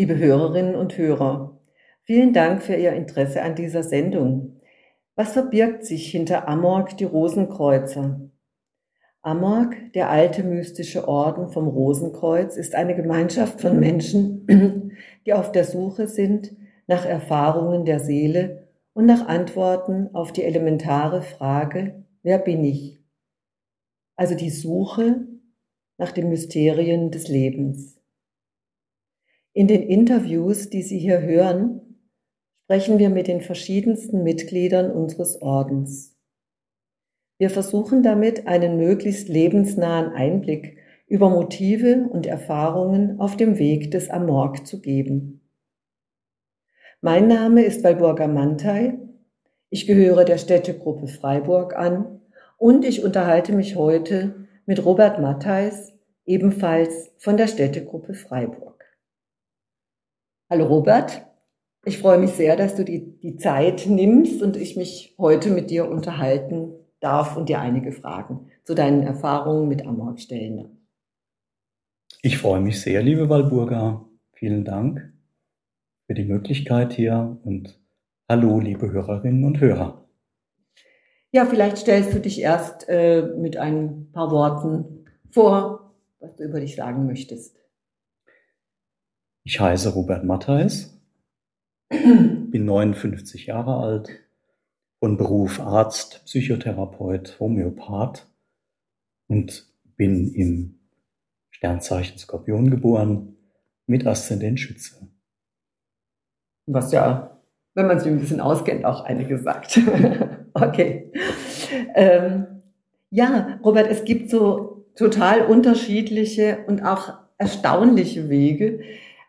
Liebe Hörerinnen und Hörer, vielen Dank für Ihr Interesse an dieser Sendung. Was verbirgt sich hinter Amorg die Rosenkreuzer? Amorg, der alte mystische Orden vom Rosenkreuz, ist eine Gemeinschaft von Menschen, die auf der Suche sind nach Erfahrungen der Seele und nach Antworten auf die elementare Frage, wer bin ich? Also die Suche nach den Mysterien des Lebens. In den Interviews, die Sie hier hören, sprechen wir mit den verschiedensten Mitgliedern unseres Ordens. Wir versuchen damit einen möglichst lebensnahen Einblick über Motive und Erfahrungen auf dem Weg des Amorg zu geben. Mein Name ist Walburga Mantei. Ich gehöre der Städtegruppe Freiburg an und ich unterhalte mich heute mit Robert Mattheis, ebenfalls von der Städtegruppe Freiburg. Hallo Robert, ich freue mich sehr, dass du die, die Zeit nimmst und ich mich heute mit dir unterhalten darf und dir einige Fragen zu deinen Erfahrungen mit Amorg stellen. Ich freue mich sehr, liebe Walburga. Vielen Dank für die Möglichkeit hier und hallo, liebe Hörerinnen und Hörer. Ja, vielleicht stellst du dich erst äh, mit ein paar Worten vor, was du über dich sagen möchtest. Ich heiße Robert Mattheis, bin 59 Jahre alt, von Beruf Arzt, Psychotherapeut, Homöopath und bin im Sternzeichen Skorpion geboren mit Aszendent Schütze. Was ja, wenn man sich ein bisschen auskennt, auch einige sagt. Okay. Ähm, ja, Robert, es gibt so total unterschiedliche und auch erstaunliche Wege,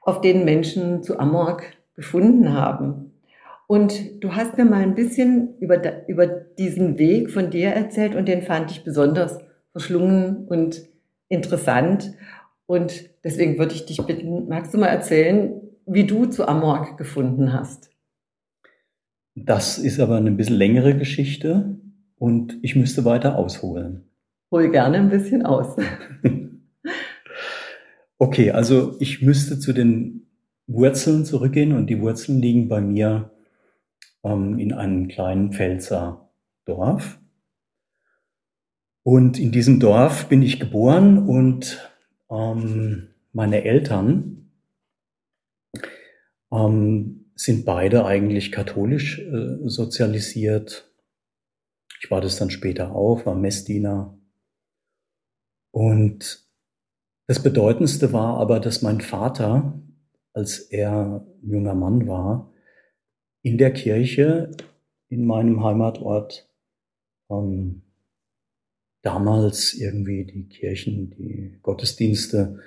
auf denen Menschen zu Amorg gefunden haben. Und du hast mir mal ein bisschen über, über diesen Weg von dir erzählt und den fand ich besonders verschlungen und interessant. Und deswegen würde ich dich bitten, magst du mal erzählen, wie du zu Amorg gefunden hast? Das ist aber eine bisschen längere Geschichte und ich müsste weiter ausholen. Hol gerne ein bisschen aus. okay, also ich müsste zu den Wurzeln zurückgehen und die Wurzeln liegen bei mir ähm, in einem kleinen Pfälzer Dorf. Und in diesem Dorf bin ich geboren und ähm, meine Eltern ähm, sind beide eigentlich katholisch äh, sozialisiert. Ich war das dann später auch, war Messdiener. Und das Bedeutendste war aber, dass mein Vater, als er ein junger Mann war, in der Kirche in meinem Heimatort ähm, damals irgendwie die Kirchen, die Gottesdienste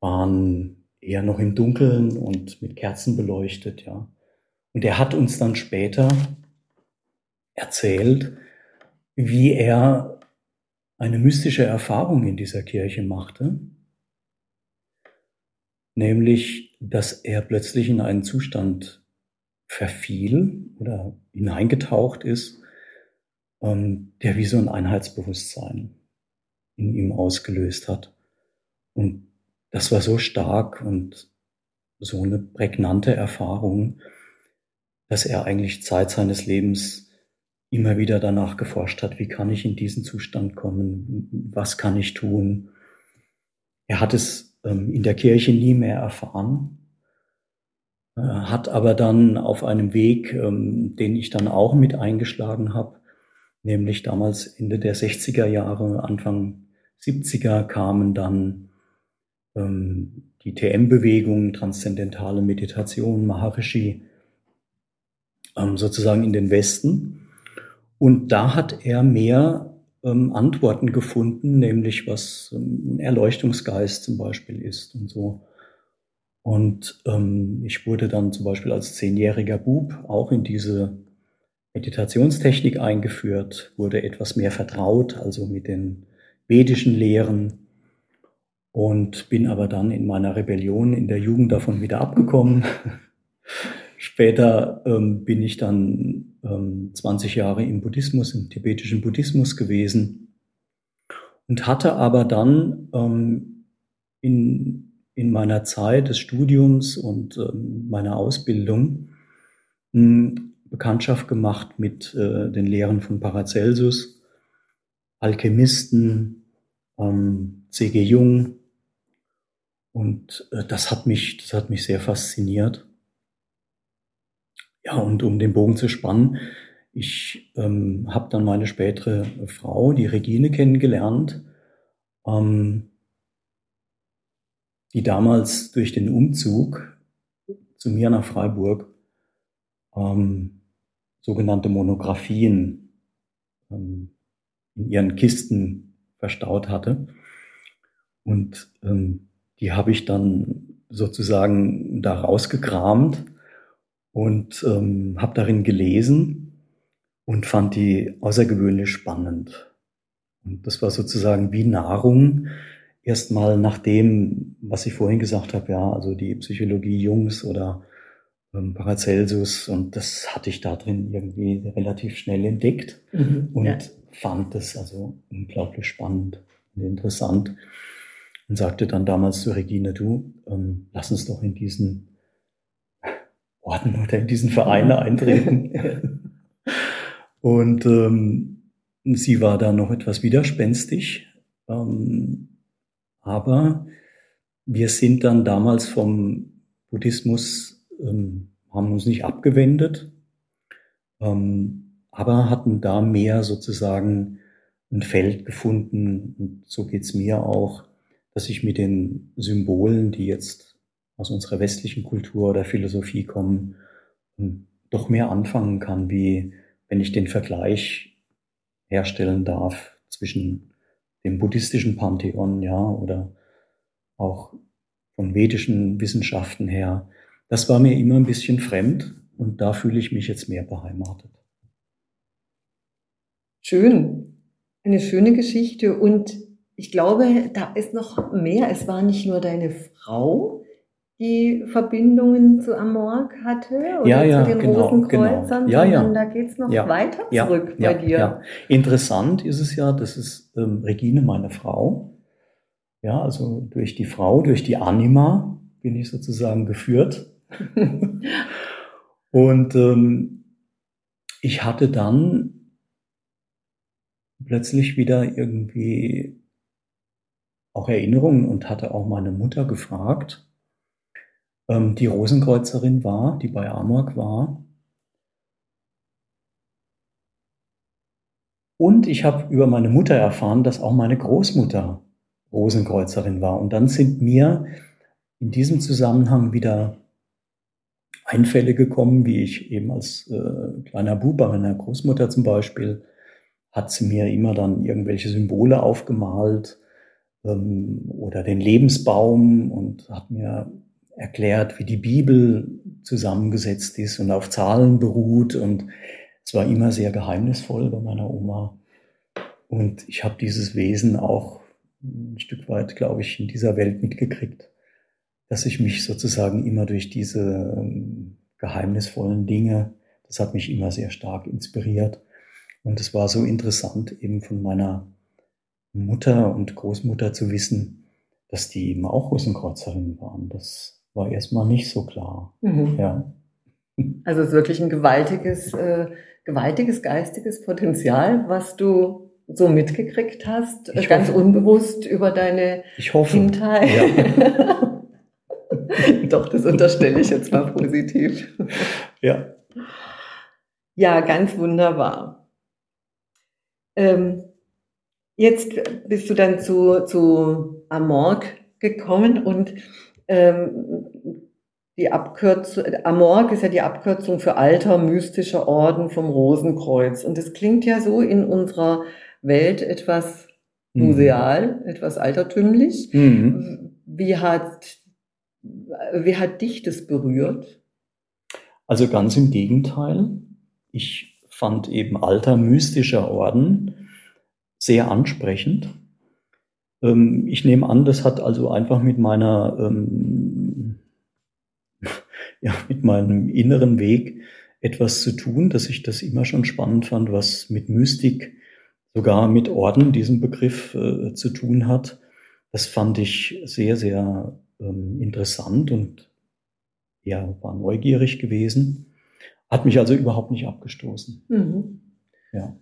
waren eher noch im Dunkeln und mit Kerzen beleuchtet, ja. Und er hat uns dann später erzählt, wie er eine mystische Erfahrung in dieser Kirche machte, nämlich, dass er plötzlich in einen Zustand verfiel oder hineingetaucht ist, ähm, der wie so ein Einheitsbewusstsein in ihm ausgelöst hat. Und das war so stark und so eine prägnante Erfahrung, dass er eigentlich Zeit seines Lebens immer wieder danach geforscht hat, wie kann ich in diesen Zustand kommen, was kann ich tun. Er hat es ähm, in der Kirche nie mehr erfahren, äh, hat aber dann auf einem Weg, ähm, den ich dann auch mit eingeschlagen habe, nämlich damals Ende der 60er Jahre, Anfang 70er kamen dann ähm, die TM-Bewegung, transzendentale Meditation, Maharishi, ähm, sozusagen in den Westen. Und da hat er mehr ähm, Antworten gefunden, nämlich was ähm, ein Erleuchtungsgeist zum Beispiel ist und so. Und ähm, ich wurde dann zum Beispiel als zehnjähriger Bub auch in diese Meditationstechnik eingeführt, wurde etwas mehr vertraut, also mit den vedischen Lehren und bin aber dann in meiner Rebellion in der Jugend davon wieder abgekommen. Später ähm, bin ich dann ähm, 20 Jahre im Buddhismus, im tibetischen Buddhismus gewesen und hatte aber dann ähm, in in meiner Zeit des Studiums und ähm, meiner Ausbildung hm, Bekanntschaft gemacht mit äh, den Lehren von Paracelsus, Alchemisten, ähm, C.G. Jung. Und äh, das hat mich, das hat mich sehr fasziniert. Ja, und um den Bogen zu spannen, ich ähm, habe dann meine spätere Frau, die Regine, kennengelernt, ähm, die damals durch den Umzug zu mir nach Freiburg ähm, sogenannte Monographien ähm, in ihren Kisten verstaut hatte. Und ähm, die habe ich dann sozusagen da rausgekramt und ähm, habe darin gelesen und fand die außergewöhnlich spannend. Und das war sozusagen wie Nahrung erstmal nach dem, was ich vorhin gesagt habe, ja, also die Psychologie Jungs oder ähm, Paracelsus und das hatte ich da drin irgendwie relativ schnell entdeckt mhm, und ja. fand es also unglaublich spannend und interessant und sagte dann damals zu Regine, du, ähm, lass uns doch in diesen Orden oder in diesen Verein eintreten. und ähm, sie war da noch etwas widerspenstig, ähm, aber wir sind dann damals vom Buddhismus, ähm, haben uns nicht abgewendet, ähm, aber hatten da mehr sozusagen ein Feld gefunden, und so geht's mir auch, dass ich mit den Symbolen, die jetzt aus unserer westlichen Kultur oder Philosophie kommen, doch mehr anfangen kann, wie wenn ich den Vergleich herstellen darf zwischen dem buddhistischen Pantheon, ja, oder auch von vedischen Wissenschaften her. Das war mir immer ein bisschen fremd und da fühle ich mich jetzt mehr beheimatet. Schön. Eine schöne Geschichte und ich glaube, da ist noch mehr. Es war nicht nur deine Frau, die Verbindungen zu Amorg hatte oder ja, ja, zu den genau, Rosenkreuzern, genau. Ja, ja. da geht es noch ja, weiter zurück bei dir. Interessant ist es ja, das ist ähm, Regine, meine Frau. Ja, also durch die Frau, durch die Anima bin ich sozusagen geführt. Und ähm, ich hatte dann plötzlich wieder irgendwie auch Erinnerungen und hatte auch meine Mutter gefragt, ähm, die Rosenkreuzerin war, die bei Amorg war. Und ich habe über meine Mutter erfahren, dass auch meine Großmutter Rosenkreuzerin war. Und dann sind mir in diesem Zusammenhang wieder Einfälle gekommen, wie ich eben als äh, kleiner Bub bei meiner Großmutter zum Beispiel, hat sie mir immer dann irgendwelche Symbole aufgemalt ähm, oder den Lebensbaum und hat mir erklärt, wie die Bibel zusammengesetzt ist und auf Zahlen beruht. Und es war immer sehr geheimnisvoll bei meiner Oma. Und ich habe dieses Wesen auch ein Stück weit, glaube ich, in dieser Welt mitgekriegt, dass ich mich sozusagen immer durch diese ähm, geheimnisvollen Dinge, das hat mich immer sehr stark inspiriert. Und es war so interessant, eben von meiner Mutter und Großmutter zu wissen, dass die eben auch Rosenkreuzerin waren. Das war erstmal nicht so klar. Mhm. Ja. Also es ist wirklich ein gewaltiges, äh, gewaltiges geistiges Potenzial, was du so mitgekriegt hast, ich ganz hoffe. unbewusst über deine ich hoffe. Kindheit. Ja. Doch, das unterstelle ich jetzt mal positiv. Ja. Ja, ganz wunderbar. Ähm, jetzt bist du dann zu, zu Amorg gekommen und ähm, die Abkürzung, Amorg ist ja die Abkürzung für alter mystischer Orden vom Rosenkreuz. Und es klingt ja so in unserer Welt etwas mhm. museal, etwas altertümlich. Mhm. Wie hat, wie hat dich das berührt? Also ganz im Gegenteil. Ich fand eben alter mystischer Orden sehr ansprechend. Ähm, ich nehme an, das hat also einfach mit meiner, ähm, ja, mit meinem inneren Weg etwas zu tun, dass ich das immer schon spannend fand, was mit Mystik, sogar mit Orden, diesem Begriff äh, zu tun hat. Das fand ich sehr, sehr ähm, interessant und ja, war neugierig gewesen. Hat mich also überhaupt nicht abgestoßen. Mhm. Ja.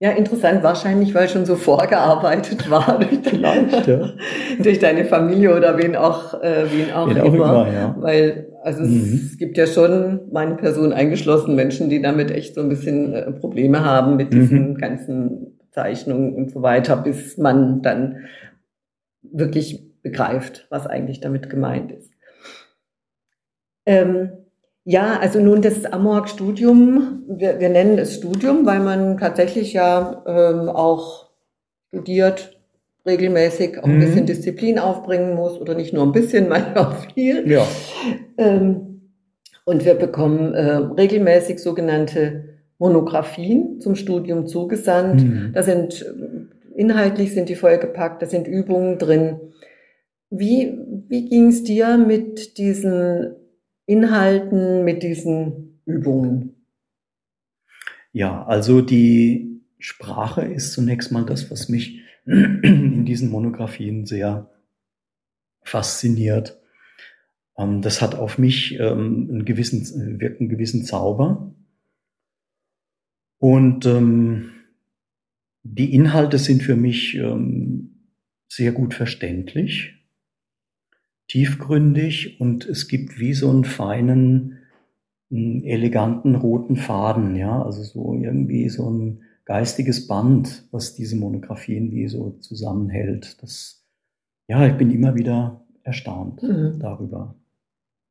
Ja, interessant, wahrscheinlich, weil schon so vorgearbeitet war durch, Vielleicht, ja. durch deine Familie oder wen auch, äh, wen auch, wen immer. Auch immer ja. Weil, also mhm. es gibt ja schon, meine Person eingeschlossen, Menschen, die damit echt so ein bisschen äh, Probleme haben mit diesen mhm. ganzen Zeichnungen und so weiter, bis man dann wirklich begreift, was eigentlich damit gemeint ist. Ähm, ja, also nun das Amorg-Studium, wir, wir, nennen es Studium, weil man tatsächlich ja ähm, auch studiert, regelmäßig auch ein mhm. bisschen Disziplin aufbringen muss oder nicht nur ein bisschen, manchmal auch viel. Ja. Ähm, und wir bekommen äh, regelmäßig sogenannte Monographien zum Studium zugesandt. Mhm. Da sind inhaltlich sind die vollgepackt, da sind Übungen drin. Wie, wie ging es dir mit diesen Inhalten, mit diesen Übungen? Ja, also die Sprache ist zunächst mal das, was mich in diesen Monographien sehr fasziniert. Ähm, das hat auf mich ähm, einen gewissen, wirkt einen gewissen Zauber. Und ähm, die Inhalte sind für mich sehr gut verständlich tiefgründig und es gibt wie so einen feinen, eleganten roten Faden, ja, also so irgendwie so ein geistiges Band, was diese Monographien wie so zusammenhält. Das, ja, ich bin immer wieder erstaunt mhm. darüber.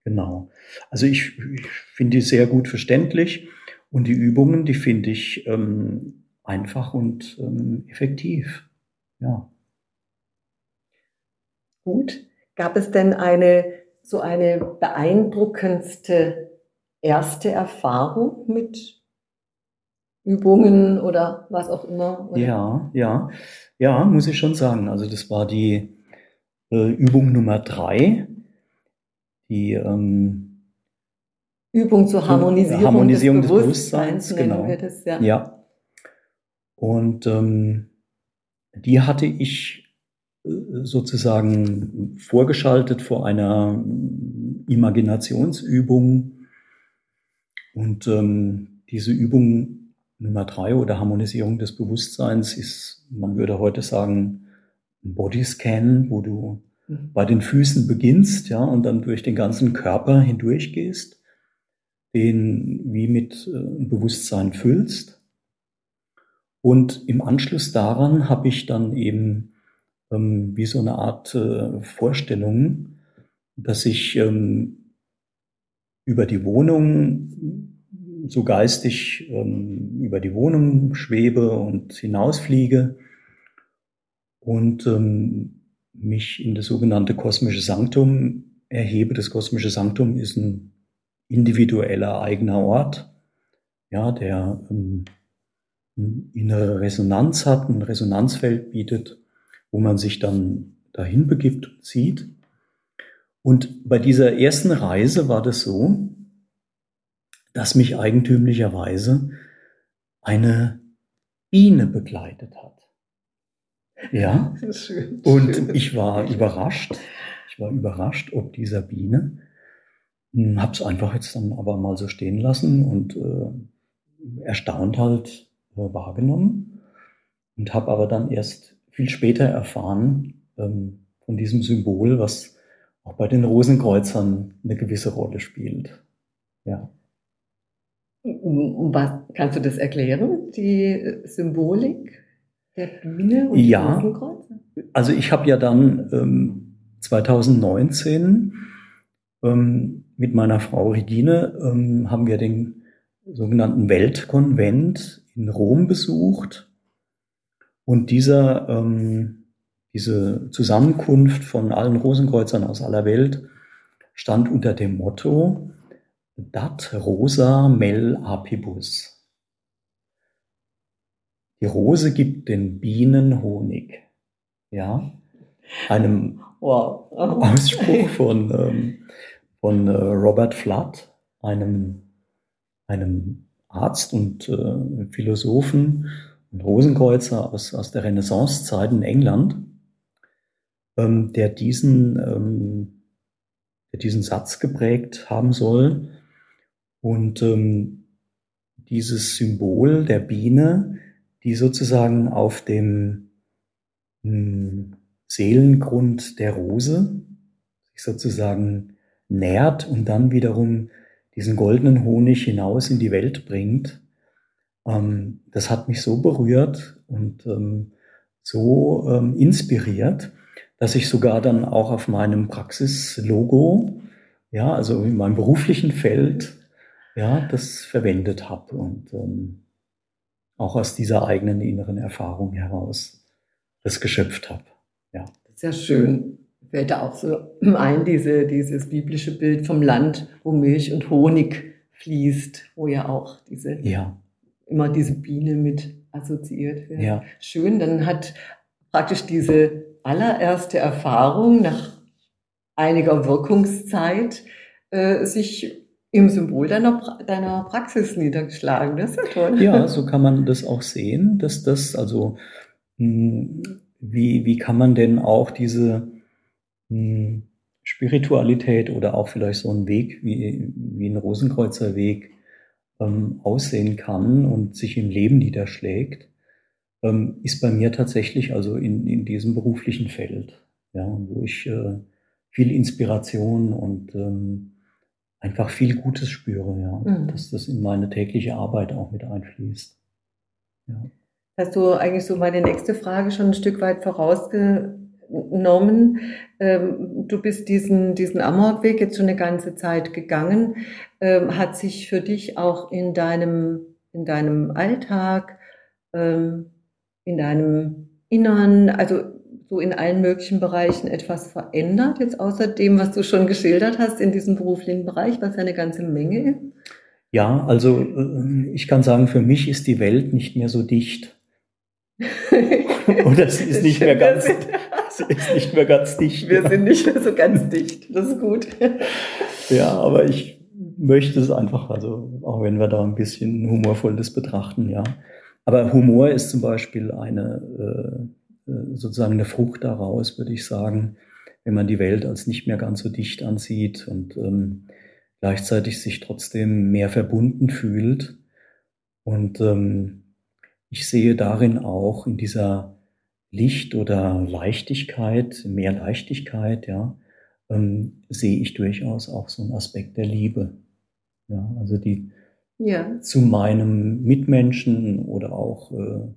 Genau. Also ich, ich finde die sehr gut verständlich und die Übungen, die finde ich ähm, einfach und ähm, effektiv. Ja. Gut. Gab es denn eine, so eine beeindruckendste erste Erfahrung mit Übungen oder was auch immer? Oder? Ja, ja, ja, muss ich schon sagen. Also das war die äh, Übung Nummer drei, die ähm, Übung zur Harmonisierung, Harmonisierung des, Bewusstseins, des Bewusstseins genau. Das, ja. ja. Und ähm, die hatte ich sozusagen vorgeschaltet vor einer Imaginationsübung. Und ähm, diese Übung Nummer drei oder Harmonisierung des Bewusstseins ist, man würde heute sagen, ein Bodyscan, wo du mhm. bei den Füßen beginnst, ja, und dann durch den ganzen Körper hindurch gehst, den wie mit äh, Bewusstsein füllst. Und im Anschluss daran habe ich dann eben ähm, wie so eine Art äh, Vorstellung, dass ich ähm, über die Wohnung so geistig ähm, über die Wohnung schwebe und hinausfliege und ähm, mich in das sogenannte kosmische Sanktum erhebe. Das kosmische Sanktum ist ein individueller eigener Ort, ja, der ähm, eine innere Resonanz hat, ein Resonanzfeld bietet wo man sich dann dahin begibt und sieht. Und bei dieser ersten Reise war das so, dass mich eigentümlicherweise eine Biene begleitet hat. Ja. Schön, und schön. ich war überrascht. Ich war überrascht, ob dieser Biene. Hm, hab's einfach jetzt dann aber mal so stehen lassen und äh, erstaunt halt äh, wahrgenommen und habe aber dann erst viel später erfahren ähm, von diesem Symbol, was auch bei den Rosenkreuzern eine gewisse Rolle spielt. Ja. Was, kannst du das erklären, die Symbolik der Bühne und ja, Rosenkreuzer? Also ich habe ja dann ähm, 2019 ähm, mit meiner Frau Regine ähm, haben wir den sogenannten Weltkonvent in Rom besucht und dieser, ähm, diese Zusammenkunft von allen Rosenkreuzern aus aller Welt stand unter dem Motto Dat Rosa Mel Apibus. Die Rose gibt den Bienen Honig. Ja, einem wow. Ausspruch von, ähm, von äh, Robert Flood, einem, einem Arzt und äh, Philosophen ein Rosenkreuzer aus, aus der Renaissancezeit in England, ähm, der diesen ähm, der diesen Satz geprägt haben soll. Und ähm, dieses Symbol der Biene, die sozusagen auf dem mh, hm, Seelengrund der Rose sich sozusagen nährt und dann wiederum diesen goldenen Honig hinaus in die Welt bringt. Ähm, das hat mich so berührt und ähm, so ähm, inspiriert, dass ich sogar dann auch auf meinem Praxislogo, ja, also in meinem beruflichen Feld, ja, das verwendet habe und ähm, auch aus dieser eigenen inneren Erfahrung heraus das geschöpft habe. Ja. Sehr schön. Fällt da auch so ein, diese, dieses biblische Bild vom Land, wo Milch und Honig fließt, wo ja auch diese, ja. Immer diese Biene mit assoziiert wird. Ja. Schön, dann hat praktisch diese allererste Erfahrung nach einiger Wirkungszeit äh, sich im Symbol deiner, deiner Praxis niedergeschlagen. Das ist ja toll. Ja, so kann man das auch sehen, dass das, also, hm, wie, wie kann man denn auch diese hm, Spiritualität oder auch vielleicht so ein Weg wie, wie ein Rosenkreuzer Weg ähm, aussehen kann und sich im Leben niederschlägt, ähm, ist bei mir tatsächlich also in, in diesem beruflichen Feld, ja, wo ich äh, viel Inspiration und ähm, einfach viel Gutes spüre, ja, mhm. dass das in meine tägliche Arbeit auch mit einfließt. Ja. Hast du eigentlich so meine nächste Frage schon ein Stück weit vorausgenommen? Ähm, du bist diesen, diesen Amorgweg jetzt schon eine ganze Zeit gegangen. Ähm, hat sich für dich auch in deinem, in deinem Alltag ähm, in deinem Innern, also so in allen möglichen Bereichen etwas verändert, jetzt außer dem, was du schon geschildert hast in diesem beruflichen Bereich, was ja eine ganze Menge ist? Ja, also äh, ich kann sagen, für mich ist die Welt nicht mehr so dicht. Oder sie ist nicht mehr ganz, sie ist nicht mehr ganz dicht. Wir sind nicht mehr so ganz dicht. Das ist gut. Ja, aber ich möchte es einfach, also auch wenn wir da ein bisschen humorvolles betrachten, ja. Aber Humor ist zum Beispiel eine, äh, äh, sozusagen eine Frucht daraus, würde ich sagen, wenn man die Welt als nicht mehr ganz so dicht ansieht und ähm, gleichzeitig sich trotzdem mehr verbunden fühlt. Und ähm, ich sehe darin auch in dieser Licht oder Leichtigkeit, mehr Leichtigkeit, ja, ähm, sehe ich durchaus auch so einen Aspekt der Liebe. Ja, also die, ja. zu meinem Mitmenschen oder auch äh,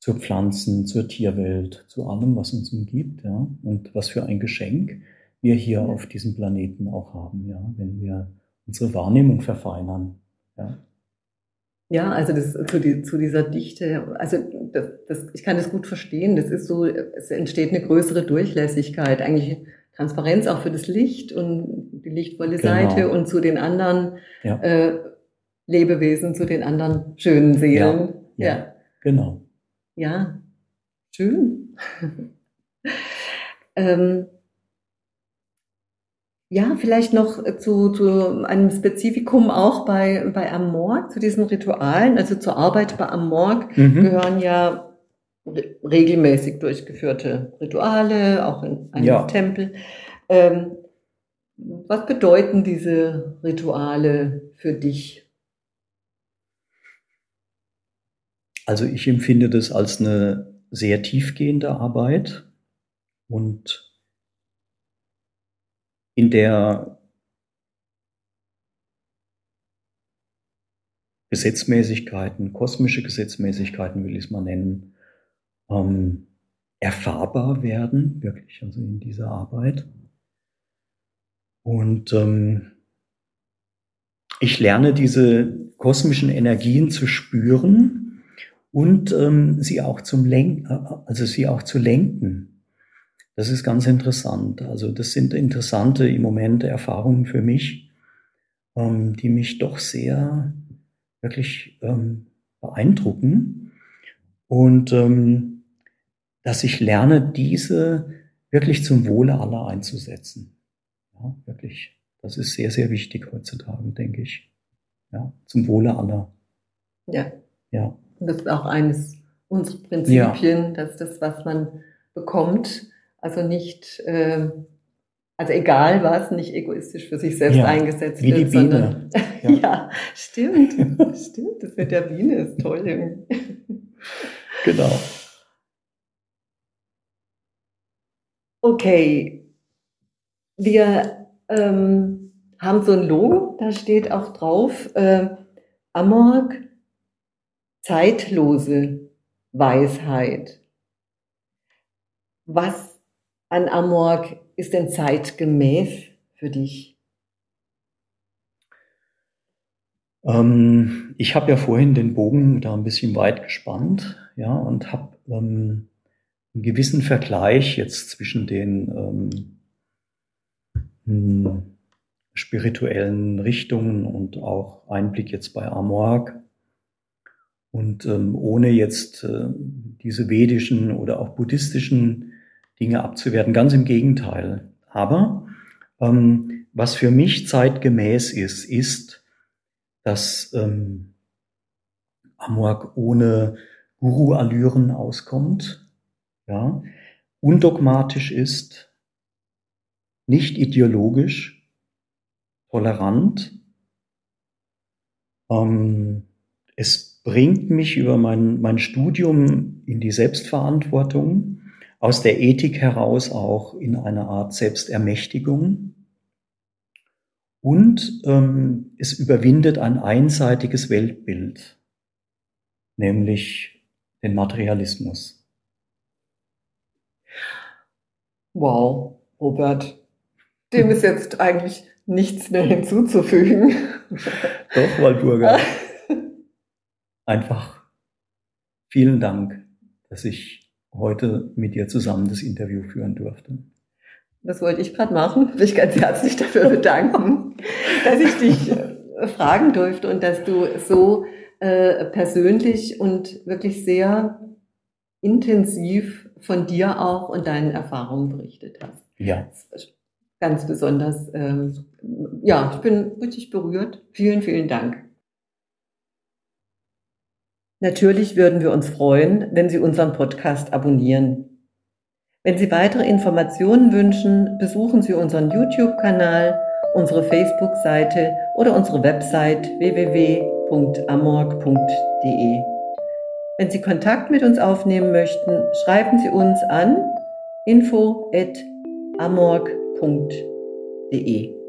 zur Pflanzen, zur Tierwelt, zu allem, was uns umgibt, ja. Und was für ein Geschenk wir hier auf diesem Planeten auch haben, ja, wenn wir unsere Wahrnehmung verfeinern, ja. Ja, also das, zu, die, zu dieser Dichte, also das, das, ich kann das gut verstehen. Das ist so, es entsteht eine größere Durchlässigkeit, eigentlich Transparenz auch für das Licht und die lichtvolle genau. Seite und zu den anderen ja. äh, Lebewesen zu den anderen schönen Seelen. Ja, ja, ja. genau. Ja, schön. ähm, ja, vielleicht noch zu, zu einem Spezifikum auch bei, bei Amorg, zu diesen Ritualen, also zur Arbeit bei Amorg mhm. gehören ja regelmäßig durchgeführte Rituale, auch in einem ja. Tempel. Ähm, was bedeuten diese Rituale für dich? Also ich empfinde das als eine sehr tiefgehende Arbeit und in der Gesetzmäßigkeiten, kosmische Gesetzmäßigkeiten will ich es mal nennen, ähm, erfahrbar werden, wirklich, also in dieser Arbeit. Und ähm, ich lerne diese kosmischen Energien zu spüren und ähm, sie auch zum Lenken, äh, also sie auch zu lenken. Das ist ganz interessant. Also das sind interessante im Moment Erfahrungen für mich, ähm, die mich doch sehr wirklich ähm, beeindrucken und ähm, dass ich lerne, diese wirklich zum Wohle aller einzusetzen. Ja, wirklich. Das ist sehr, sehr wichtig heutzutage, denke ich. Ja, zum Wohle aller. Ja. Ja. Und das ist auch eines unserer Prinzipien, ja. dass das, was man bekommt, also nicht äh, Also egal was, nicht egoistisch für sich selbst Ja, eingesetzt wie die wird, sondern Ja. ja. stimmt, stimmt. Das mit der Biene ist toll irgendwie. Genau. Okay, wir ähm, haben so ein Logo, da steht auch drauf, äh, Amorg, zeitlose Weisheit. Was an Amorg ist denn zeitgemäß für dich? Ähm, ich habe ja vorhin den Bogen da ein bisschen weit gespannt, ja, und habe ähm, einen gewissen Vergleich jetzt zwischen den ähm, hm, spirituellen Richtungen und auch Einblick jetzt bei Amorg. Und ähm, ohne jetzt äh, diese vedischen oder auch buddhistischen Dinge abzuwerten, ganz im Gegenteil. Aber ähm, was für mich zeitgemäß ist, ist, dass ähm, Amorg ohne Guru-Allüren auskommt, ja, undogmatisch ist, nicht ideologisch, tolerant. Ähm, es bringt mich über mein, mein Studium in die Selbstverantwortung, aus der Ethik heraus auch in eine Art Selbstermächtigung. Und ähm, es überwindet ein einseitiges Weltbild, nämlich den Materialismus. Wow, Robert, dem ist jetzt eigentlich nichts mehr hinzuzufügen. Doch, Walburga. Einfach vielen Dank, dass ich heute mit dir zusammen das Interview führen durfte. Das wollte ich gerade machen. Ich Mich ganz herzlich dafür bedanken, dass ich dich äh, fragen durfte und dass du so äh, persönlich und wirklich sehr intensiv von dir auch und deinen Erfahrungen berichtet hast. Ja. Ganz besonders, ähm, ja, ich bin richtig berührt. Vielen, vielen Dank. Natürlich würden wir uns freuen, wenn Sie unseren Podcast abonnieren. Wenn Sie weitere Informationen wünschen, besuchen Sie unseren YouTube-Kanal, unsere Facebook-Seite oder unsere Website www.amorg.de. Wenn Sie Kontakt mit uns aufnehmen möchten, schreiben Sie uns an info@amorg.de.